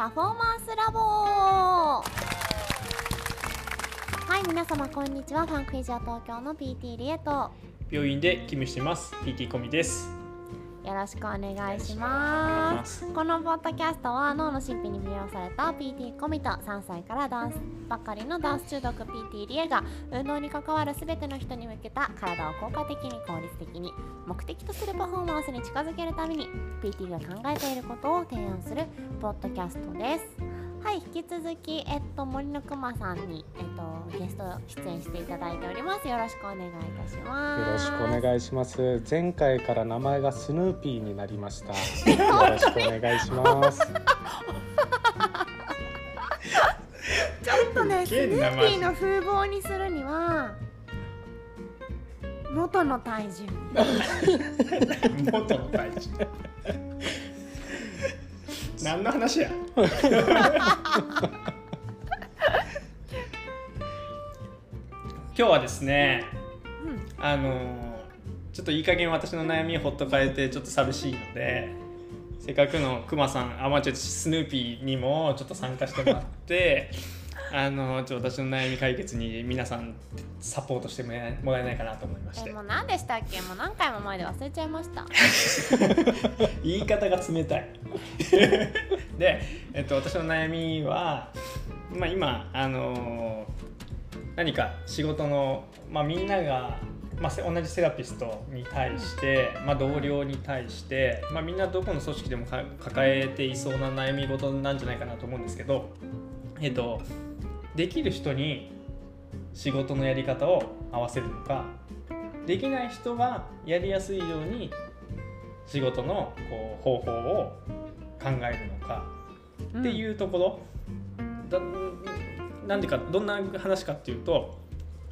パフォーマンスラボ。はい皆様こんにちは。ファンクイジア東京の PT リエと。病院で勤務してます。PT コミです。よろしくお願いします。このポッドキャストは脳の神秘に魅了された PT コミと3歳からダンスばっかりのダンス中毒 PT リエが運動に関わる全ての人に向けた体を効果的に効率的に目的とするパフォーマンスに近づけるために PT が考えていることを提案するポッドキャストですはい引き続き、えっと、森のくまさんに、えっと、ゲスト出演していただいております。よろしくお願いいたします。よろしくお願いします。前回から名前がスヌーピーになりました。よろしくお願いします。ちょっとねスヌーピーの風貌にするには元の体重。元の体重何の話や？今日はですね、うん、あのちょっといい加減私の悩みをほっとかれてちょっと寂しいのでせっかくのくまさんあまあちょっとスヌーピーにもちょっと参加してもらってあのちょ私の悩み解決に皆さんサポートしてもらえないかなと思いまして。もう何でしたっけ？もう何回も前で忘れちゃいました。言い方が冷たいで、えっと、私の悩みは、まあ、今あの何か仕事の、まあ、みんながまあ、同じセラピストに対して、まあ、同僚に対して、まあ、みんなどこの組織でも抱えていそうな悩み事なんじゃないかなと思うんですけど、えっと、できる人に仕事のやり方を合わせるのかできない人がやりやすいように仕事のこう方法を考えるのかっていうところ、うん、だなんでかどんな話かっていうと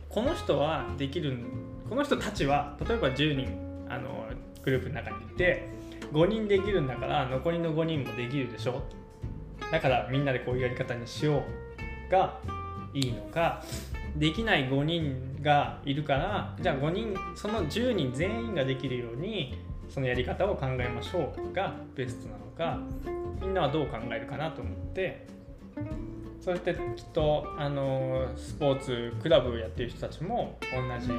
この人はできるこの人たちは例えば10人あのグループの中にいて5人できるんだから残りの5人もできるでしょ。だからみんなでこういうやり方にしよう。がいいのかできない5人がいるからじゃあ5人その10人全員ができるようにそのやり方を考えましょうがベストなのかみんなはどう考えるかなと思ってそれってきっとあのスポーツクラブをやってる人たちも同じ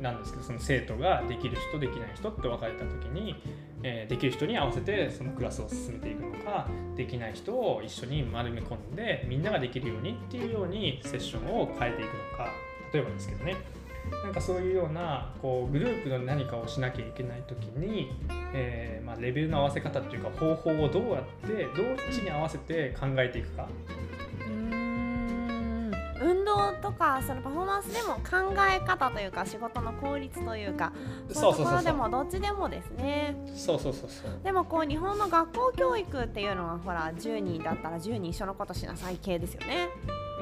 なんですけどその生徒ができる人できない人って分かれた時に、え、できる人に合わせてそのクラスを進めていくのかできない人を一緒に丸め込んでみんなができるようにっていうようにセッションを変えていくのか例えばですけどね。なんかそういうようなこうグループの何かをしなきゃいけない時に、えー、まあ、レベルの合わせ方っていうか方法をどうやってどっちに合わせて考えていくか。運動とかそのパフォーマンスでも考え方というか仕事の効率というかそういうところでもどっちでもですね。そうそうそうそう。でもこう日本の学校教育っていうのはほら10人だったら10人一緒のことしなさい系ですよね。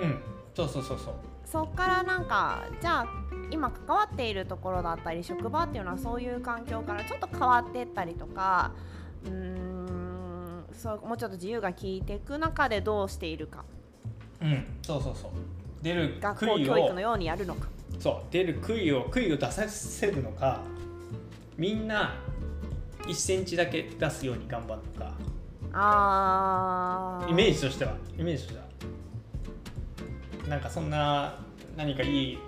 うん。そうそうそうそう。そっからなんかじゃあ今関わっているところだったり職場っていうのはそういう環境からちょっと変わっていったりとかうんそうもうちょっと自由が利いていく中でどうしているか。うん。そうそうそう出る学校教育のようにやるのか。そう出る杭を杭を出させるのかみんな1センチだけ出すように頑張るのか。あイメージとしてはイメージとしては。なんかそんな何かいい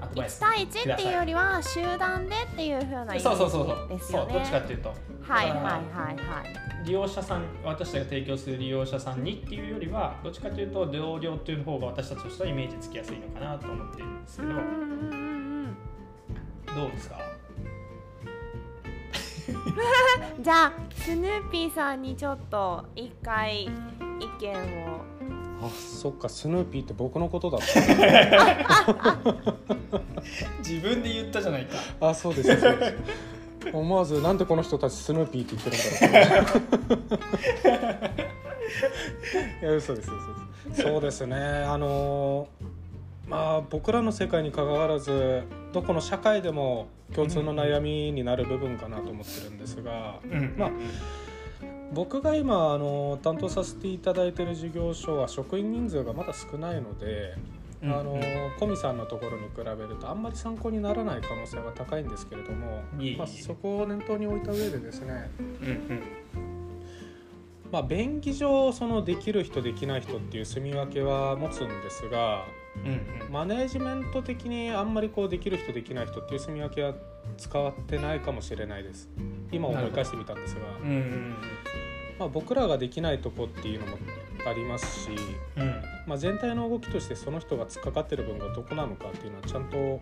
1対1っていうよりは集団でっていうふうなイメージですよね。そうそうそう。そうどっちかっていうとはいはいはいはい。利用者さん私たちが提供する利用者さんにっていうよりはどっちかというと同僚っていう方が私たちとしてはイメージつきやすいのかなと思っているんですけど。どうですか？じゃあスヌーピーさんにちょっと一回意見を。あそっかスヌーピーって僕のことだった。自分で言ったじゃないか。あそうですそうです思わずなんでこの人たちスヌーピーって言ってるんだろう。いや嘘です嘘です。そうですね。あのまあ僕らの世界にかかわらずどこの社会でも共通の悩みになる部分かなと思ってるんですが、うん、まあ僕が今あの担当させていただいている事業所は職員人数がまだ少ないのであのコミさんのところに比べるとあんまり参考にならない可能性が高いんですけれどもまあ、そこを念頭に置いた上でですね、うんうん、まあ便宜上そのできる人できない人っていう住み分けは持つんですがうんうん。マネージメント的にあんまりこうできる人できない人っていう住み分けは使ってないかもしれないです。今思い返してみたんですが、うんうんまあ、僕らができないとこっていうのもありますし、うんうんまあ、全体の動きとしてその人が突っかかってる分がどこなのかっていうのはちゃんと、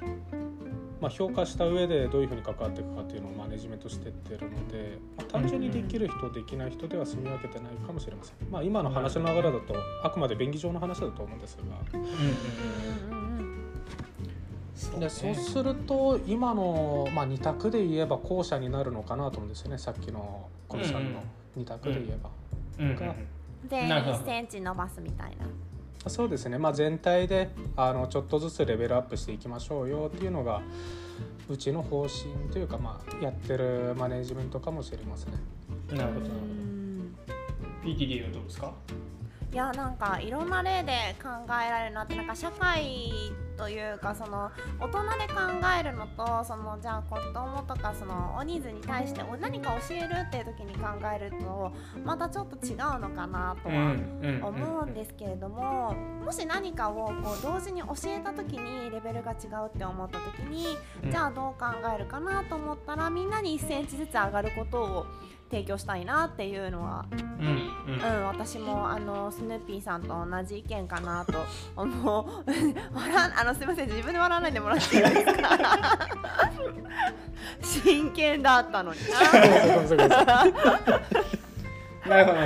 まあ、評価した上でどういうふうに関わっていくかっていうのをマネジメントしてってるので、まあ、単純にできる人できない人では住み分けてないかもしれません、まあ、今の話の流れだとあくまで便宜上の話だと思うんですが。そうでそうすると今の、まあ、2択で言えば後者になるのかなと思うんですよね。さっきのコミさんの2択で言えば。うんうんが全員なるほど。1センチ伸ばすみたいなそうですね、まあ、全体であのちょっとずつレベルアップしていきましょうよっていうのがうちの方針というか、まあ、やってるマネジメントかもしれません。ね。なるほど。なるほどうん PTD はどうですか？いやなんかいろんな例で考えられるなってなんか社会というかその大人で考えるのとそのじゃあ子供とかそのお人数に対してお何か教えるっていう時に考えるとまたちょっと違うのかなとは思うんですけれどももし何かをこう同時に教えた時にレベルが違うって思った時にじゃあどう考えるかなと思ったらみんなに1センチずつ上がることを提供したいなっていうのはうんうん。うん、私もあのスヌーピーさんと同じ意見かなと思う。笑あのすみません自分で笑わないでもらっていいですか？真剣だったのに。ななるほど。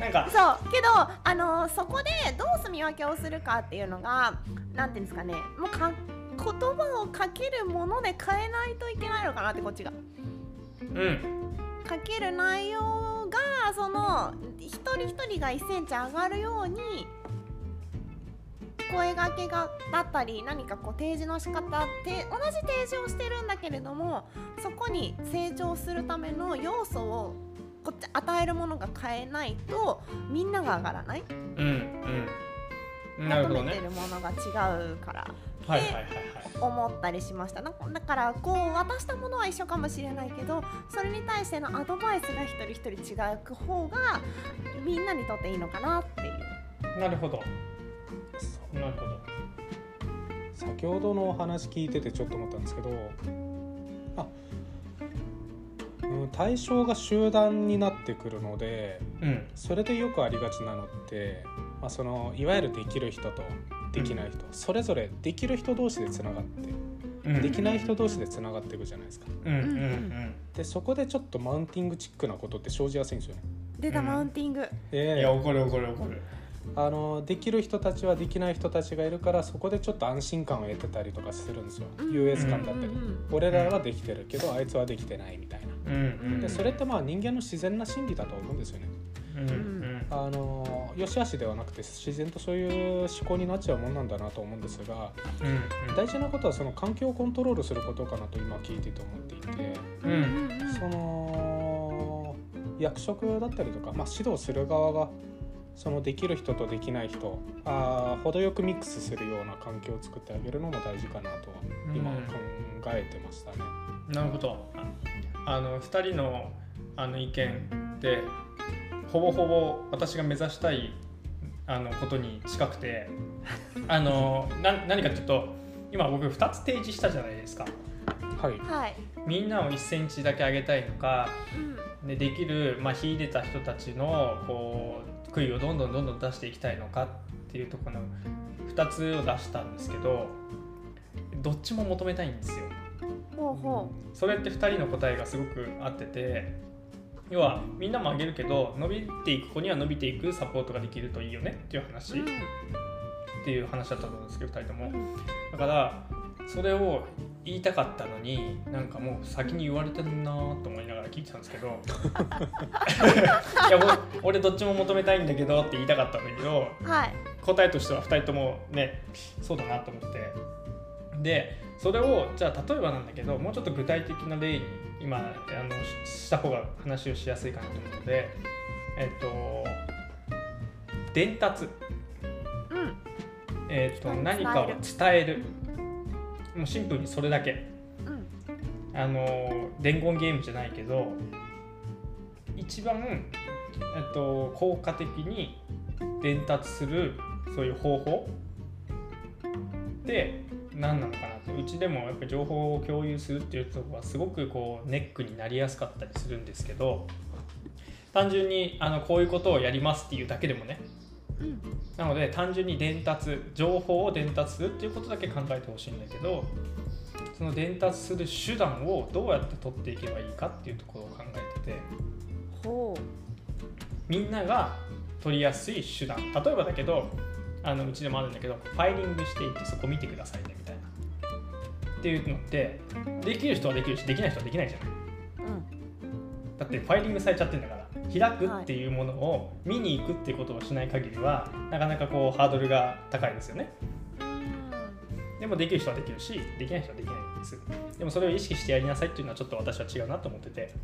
なんか。そうけどあのそこでどう住み分けをするかっていうのがなんていうんですかね。もうか言葉をかけるもので変えないといけないのかなってこっちが。うん。かける内容がその一人一人が1センチ上がるように声掛けがだったり何かこう提示の仕方って同じ提示をしてるんだけれどもそこに成長するための要素をこっち与えるものが変えないとみんなが上がらない。うんうん。なるほどね。求めてるものが違うから。はいはいはいはい。思ったりしました。なだからこう渡したものは一緒かもしれないけどそれに対してのアドバイスが一人一人違う方がみんなにとっていいのかなっていう。なるほどなるほど。先ほどのお話聞いててちょっと思ったんですけどあ、うん、対象が集団になってくるのでうん。それでよくありがちなのって、まあ、そのいわゆるできる人とできない人、それぞれできる人同士でつながって、うん。できない人同士でつながっていくじゃないですか。うんうんうん。でそこでちょっとマウンティングチックなことって生じやすいんですよね。出たうん。マウンティング、いでや怒る怒る怒るあのできる人たちはできない人たちがいるからそこでちょっと安心感を得てたりとかするんですよ、うん。US 感だったり、うんうん俺らはできてるけどあいつはできてないみたいな。うんうん。でそれってまあ人間の自然な心理だと思うんですよね。あの良し悪しではなくて自然とそういう思考になっちゃうもんなんだなと思うんですがうん大事なことはその環境をコントロールすることかなと今聞いてて思っていてその役職だったりとか、まあ、指導する側がそのできる人とできない人あー程よくミックスするような環境を作ってあげるのも大事かなとは今うん。考えてましたね。なるほど。ああの2人のあの意見でほぼほぼ私が目指したいあのことに近くて あのな何かっていうと今僕2つ提示したじゃないですか。はい、はい、みんなを1センチだけ上げたいのかうんでできる、まあ、秀でた人たちのこう悔いをどんどんどんどん出していきたいのかっていうところの2つを出したんですけどどっちも求めたいんですよ。ほうほそれって2人の答えがすごく合ってて要はみんなもあげるけど伸びていく子には伸びていくサポートができるといいよねっていうう、話、うん。っていう話だったと思うんですけど2人とも。うん。だからそれを言いたかったのになんかもう先に言われてるなと思いながら聞いてたんですけど いや俺俺どっちも求めたいんだけどって言いたかったんだけどはい。答えとしては2人ともねそうだなと思って。でそれをじゃあ例えばなんだけどもうちょっと具体的な例に今あのしした方が話をしやすいかなと思うのでえっと伝達、うん。えっと何かを伝えるもうシンプルにそれだけ。うんあの伝言ゲームじゃないけど一番えっと、効果的に伝達するそういう方法。って何なのかなって。うちでもやっぱ情報を共有するっていうところはすごくこうネックになりやすかったりするんですけど単純にあのこういうことをやりますっていうだけでもねなので単純に伝達情報を伝達するっていうことだけ考えてほしいんだけどその伝達する手段をどうやって取っていけばいいかっていうところを考えててほみんなが取りやすい手段例えばだけどあのうちでもあるんだけどファイリングしていってそこ見てくださいねみたいな。っていうのってできる人はできるしできない人はできないじゃない。ううん。だってファイリングされちゃってんだから開くっていうものを見に行くっていうことをしない限りはなかなかこうハードルが高いですよね。でもできる人はできるしできない人はできないんですでもそれを意識してやりなさいっていうのはちょっと私は違うなと思ってて。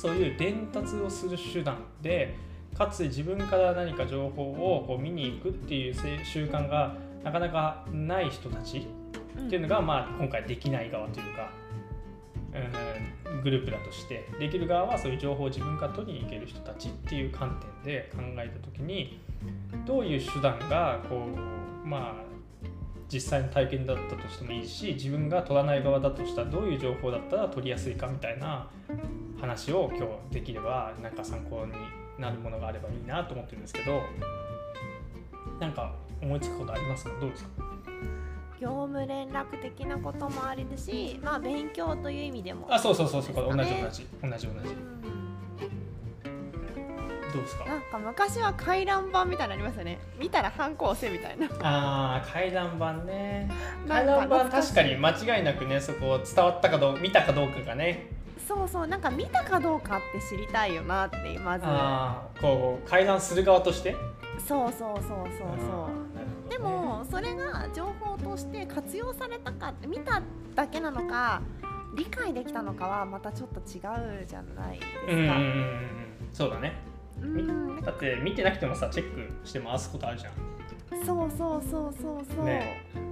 そういう伝達をする手段でかつ自分から何か情報をこう見に行くっていうせ習慣がなかなかない人たちうんっていうのが、まあ、今回できない側というか、うん、グループだとしてできる側はそういう情報を自分から取りに行ける人たちっていう観点で考えた時にどういう手段がこうまあ実際の体験だったとしてもいいし自分が取らない側だとしたらどういう情報だったら取りやすいかみたいな話を今日できればなんか参考になるものがあればいいなと思ってるんですけどなんか思いつくことありますか？どうですか？業務連絡的なこともありだしまあ勉強という意味でも。あそうそうそうそう同じ同ねじ同じ同じ。うんどうですか？なんか昔は回覧板みたいなのありますよね。見たら反抗押せみたいな。あー回覧板ね。回覧板確かに間違いなくねそこ伝わったかどう見たかどうかがね。そうそうなんか見たかどうかって知りたいよなってまず。こう回覧する側として？そうそうそうそうそうもそれが情報として活用されたかって見ただけなのか理解できたのかはまたちょっと違うじゃないですか。うん。そうだね。うん。だって見てなくてもさチェックして回すことあるじゃん。そうそうそうそうそう。ね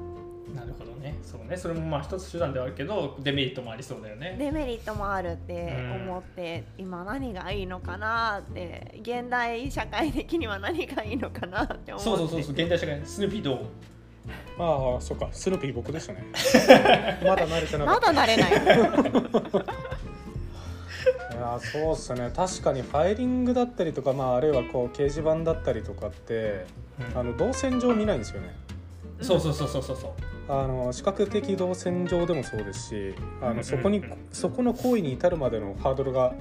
なるほどね。そうね。それもまあ一つ手段ではあるけどデメリットもありそうだよね。デメリットもあるって思って、今何がいいのかなって現代社会的には何がいいのかなって思って。そうそうそうそう。現代社会スヌーピーどうああそうか。スヌーピー僕でしたね。まだ慣れてなかまだ慣れない。いやそうっすね。確かにファイリングだったりとか、まあ、あるいはこう掲示板だったりとかってあの動線上見ないんですよね。そうそうそうそうそうそうあの視覚的動線上でもそうですしあうんうんうん。のそこにそこの行為に至るまでのハードルが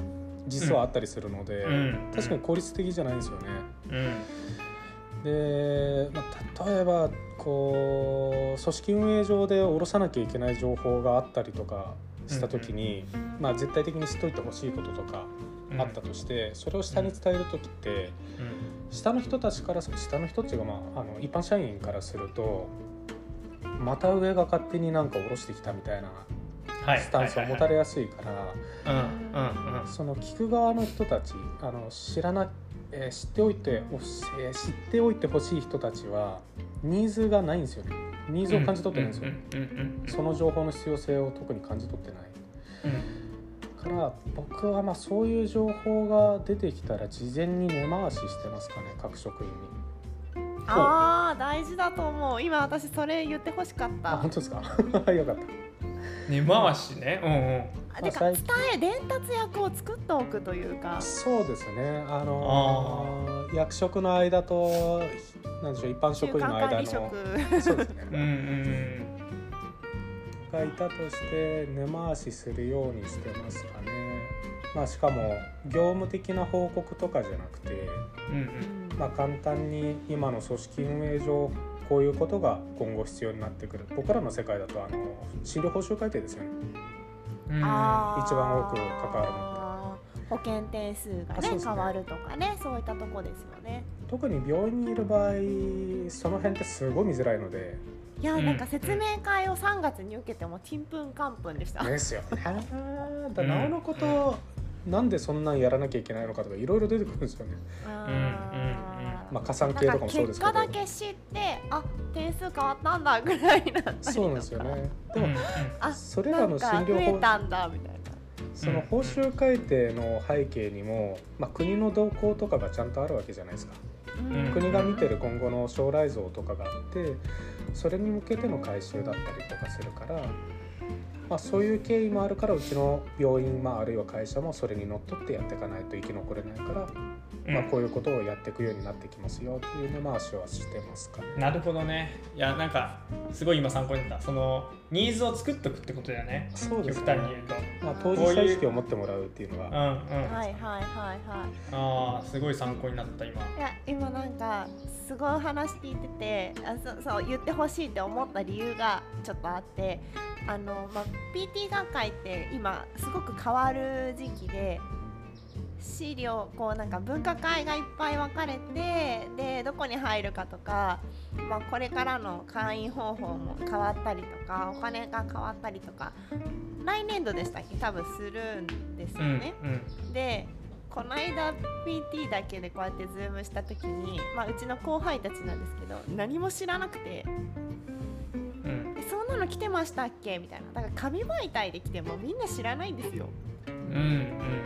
実はあったりするので、うん。確かに効率的じゃないんですよね。うん。で、まあ、例えばこう組織運営上で下ろさなきゃいけない情報があったりとかした時に、まあ、絶対的に知っといてほしいこととかあったとして、それを下に伝える時って下の人たちから下の人っていうか、まあ、あの一般社員からするとまた上が勝手になんか下ろしてきたみたいなはい。スタンスを持たれやすいから、その聞く側の人たちあの知らな、えー知っておいておし、えー知っておいてほしい人たちはニーズがないんですよね。ニーズを感じ取ってないんですよ、その情報の必要性を特に感じ取ってない。うん。から僕はまあそういう情報が出てきたら事前に根回ししてますかね各職員にああ大事だと思う。今私それ言ってほしかった。あ本。当ですか？よかった。根回しね。うんうん。てか伝え伝達役を作っておくというか。そうですね。あのー役職の間となんでしょう一般中職員の間の。間管理職。そうですうんうね、ん。がいたとして根回しするようにしてますかね。まあしかも業務的な報告とかじゃなくて。うんうんまあ簡単に今の組織運営上こういうことが今後必要になってくる。僕らの世界だとあの診療報酬改定ですよね。うん。一番多く関わるの保険点数がねね。変わるとかねそういったとこですよね。特に病院にいる場合その辺ってすごい見づらいので。いや、うん。なんか説明会を3月に受けてもちんぷんかんぷんでした。ですよね。だなおのこと、なんでそんなんやらなきゃいけないのかとかいろいろ出てくるんですよね。うんうんまあ加算系とかもそうですけど。結果だけ知ってあ点数変わったんだぐらいになったりとかそうなんですよね。でも、あそれらのなんか増診療法えたんだみたいなその報酬改定の背景にも、まあ、国の動向とかがちゃんとあるわけじゃないですか。うん国が見てる今後の将来像とかがあってそれに向けての改修だったりとかするから、まあ、そういう経緯もあるからうちの病院、まあ、あるいは会社もそれにのっとってやっていかないと生き残れないから、まあ、こういうことをやっていくようになってきますよっていう根回しはしてますかね。なるほどね。いやなんかすごい今参考になった。そのニーズを作っておくってことだよね。そうですね。極端に言うとまあ、当事者意識を持ってもらうっていうのうんうん、ははいはいはいはい。ああすごい参考になった今。いや今なんかすごい話聞いててあそそう言ってほしいって思った理由がちょっとあってあの、まあ、PT 学会って今すごく変わる時期で資料こうなんか分科会がいっぱい分かれてでどこに入るかとか、まあ、これからの会員方法も変わったりとかお金が変わったりとか来年度でしたっけ？多分するんですようんね。うん。でこの間 PT だけでこうやってズームした時に、まあ、うちの後輩たちなんですけど何も知らなくてうん「えそんなの来てましたっけ?」みたいな。だから紙媒体で来てもみんな知らないんですよ。うんうんうん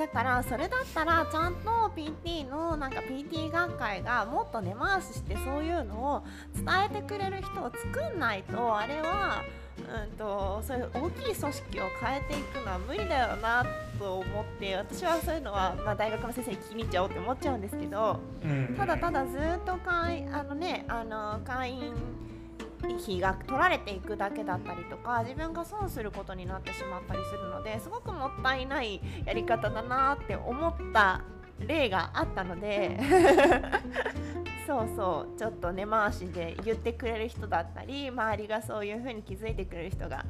だからそれだったらちゃんと PT のなんか PT 学会がもっと根回ししてそういうのを伝えてくれる人を作んないとあれは、うん、とそういう大きい組織を変えていくのは無理だよなと思って私はそういうのは、まあ、大学の先生に聞きに行っちゃおうって思っちゃうんですけどただただずっと会あの、ね、あの会員費が取られていくだけだったりとか自分が損することになってしまったりするのですごくもったいないやり方だなって思った例があったので そうそうちょっと根回しで言ってくれる人だったり周りがそういう風に気づいてくれる人が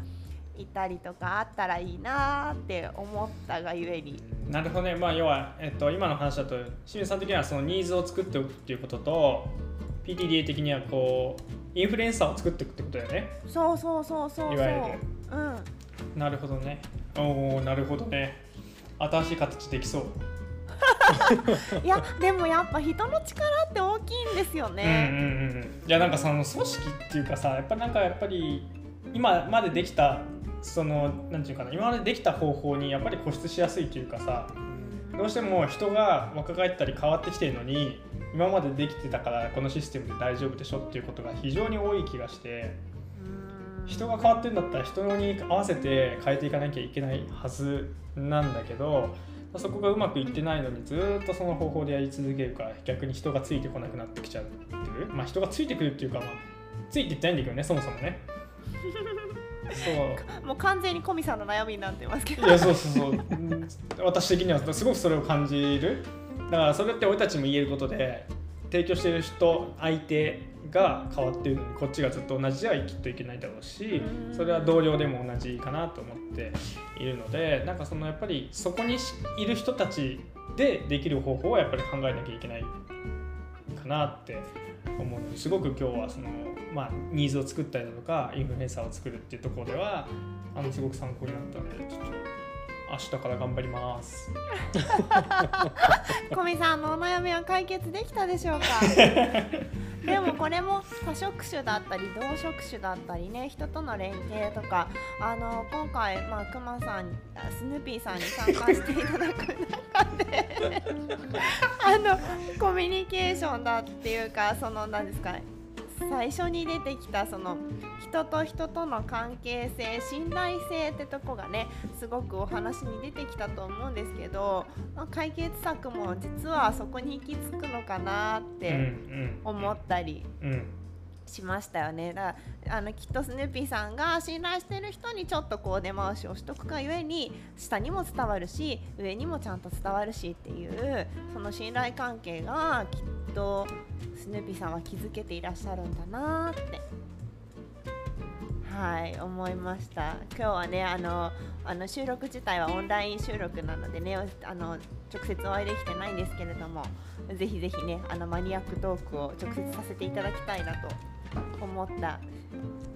いたりとかあったらいいなって思ったがゆえに。なるほどね、まあ、要は、えっと、今の話だと清水さん的にはそのニーズを作っておくっていうことと PTDA 的にはこうインフルエンサーを作っていくってことだよね。そうそうそうそうそう。いわゆる。うん。なるほどね。おおなるほどね。新しい形できそう。いやでもやっぱ人の力って大きいんですようんうんね。うん。いやなんかその組織っていうかさやっぱなんかやっぱり今までできたそのなんていうかな今までできた方法にやっぱり固執しやすいというかさどうしても人が若返ったり変わってきてるのに今までできてたからこのシステムで大丈夫でしょっていうことが非常に多い気がしてうん。人が変わってるんだったら人に合わせて変えていかなきゃいけないはずなんだけどそこがうまくいってないのにずーっとその方法でやり続けるから逆に人がついてこなくなってきちゃってる。まあ人がついてくるっていうかまあついていってないんだけどねそもそもね。そう。もう完全にコミさんの悩みになってますけど。いやそうそうそう。うん私的にはすごくそれを感じるだからそれって俺たちも言えることで提供してる人相手が変わってるこっちがずっと同じじゃきっといけないだろうしそれは同僚でも同じかなと思っているのでなんかそのやっぱりそこにいる人たちでできる方法をやっぱり考えなきゃいけないかなって思う。のですごく今日はその、まあ、ニーズを作ったりだとかインフルエンサーを作るっていうところではあのすごく参考になったのでちょっと明日から頑張ります。コミさんのお悩みは解決できたでしょうか？でもこれも多職種だったり同職種だったりね人との連携とかあの今回まあクマさんあスヌーピーさんに参加していただく中で あのコミュニケーションだっていうかその何ですか最初に出てきたその人と人との関係性信頼性ってとこがねすごくお話に出てきたと思うんですけど、まあ、解決策も実はそこに行き着くのかなっうんて思ったりしましたよね。だからあのきっとスヌーピーさんが信頼してる人にちょっとこう根回しをしとくがゆえに下にも伝わるし上にもちゃんと伝わるしっていうその信頼関係がきっとスヌーピーさんは気づけていらっしゃるんだなって。はい思いました。今日はねあのあの収録自体はオンライン収録なのでねあの直接お会いできてないんですけれどもぜひぜひねあのマニアックトークを直接させていただきたいなと思った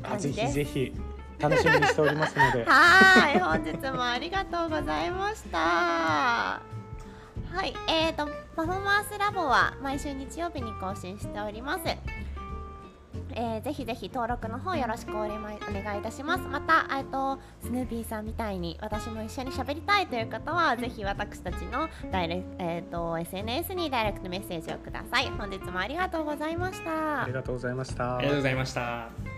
感じです。ぜひ。楽しみにしておりますので。はい、本日もありがとうございました。はい、えーと、パフォーマンスラボは毎週日曜日に更新しております。えー、ぜひぜひ登録の方よろしくお願いいたします。またえっとスヌーピーさんみたいに私も一緒に喋りたいという方はぜひ私たちのダイレ、えーと、SNS にダイレクトメッセージをください。本日もありがとうございました。ありがとうございました。ありがとうございました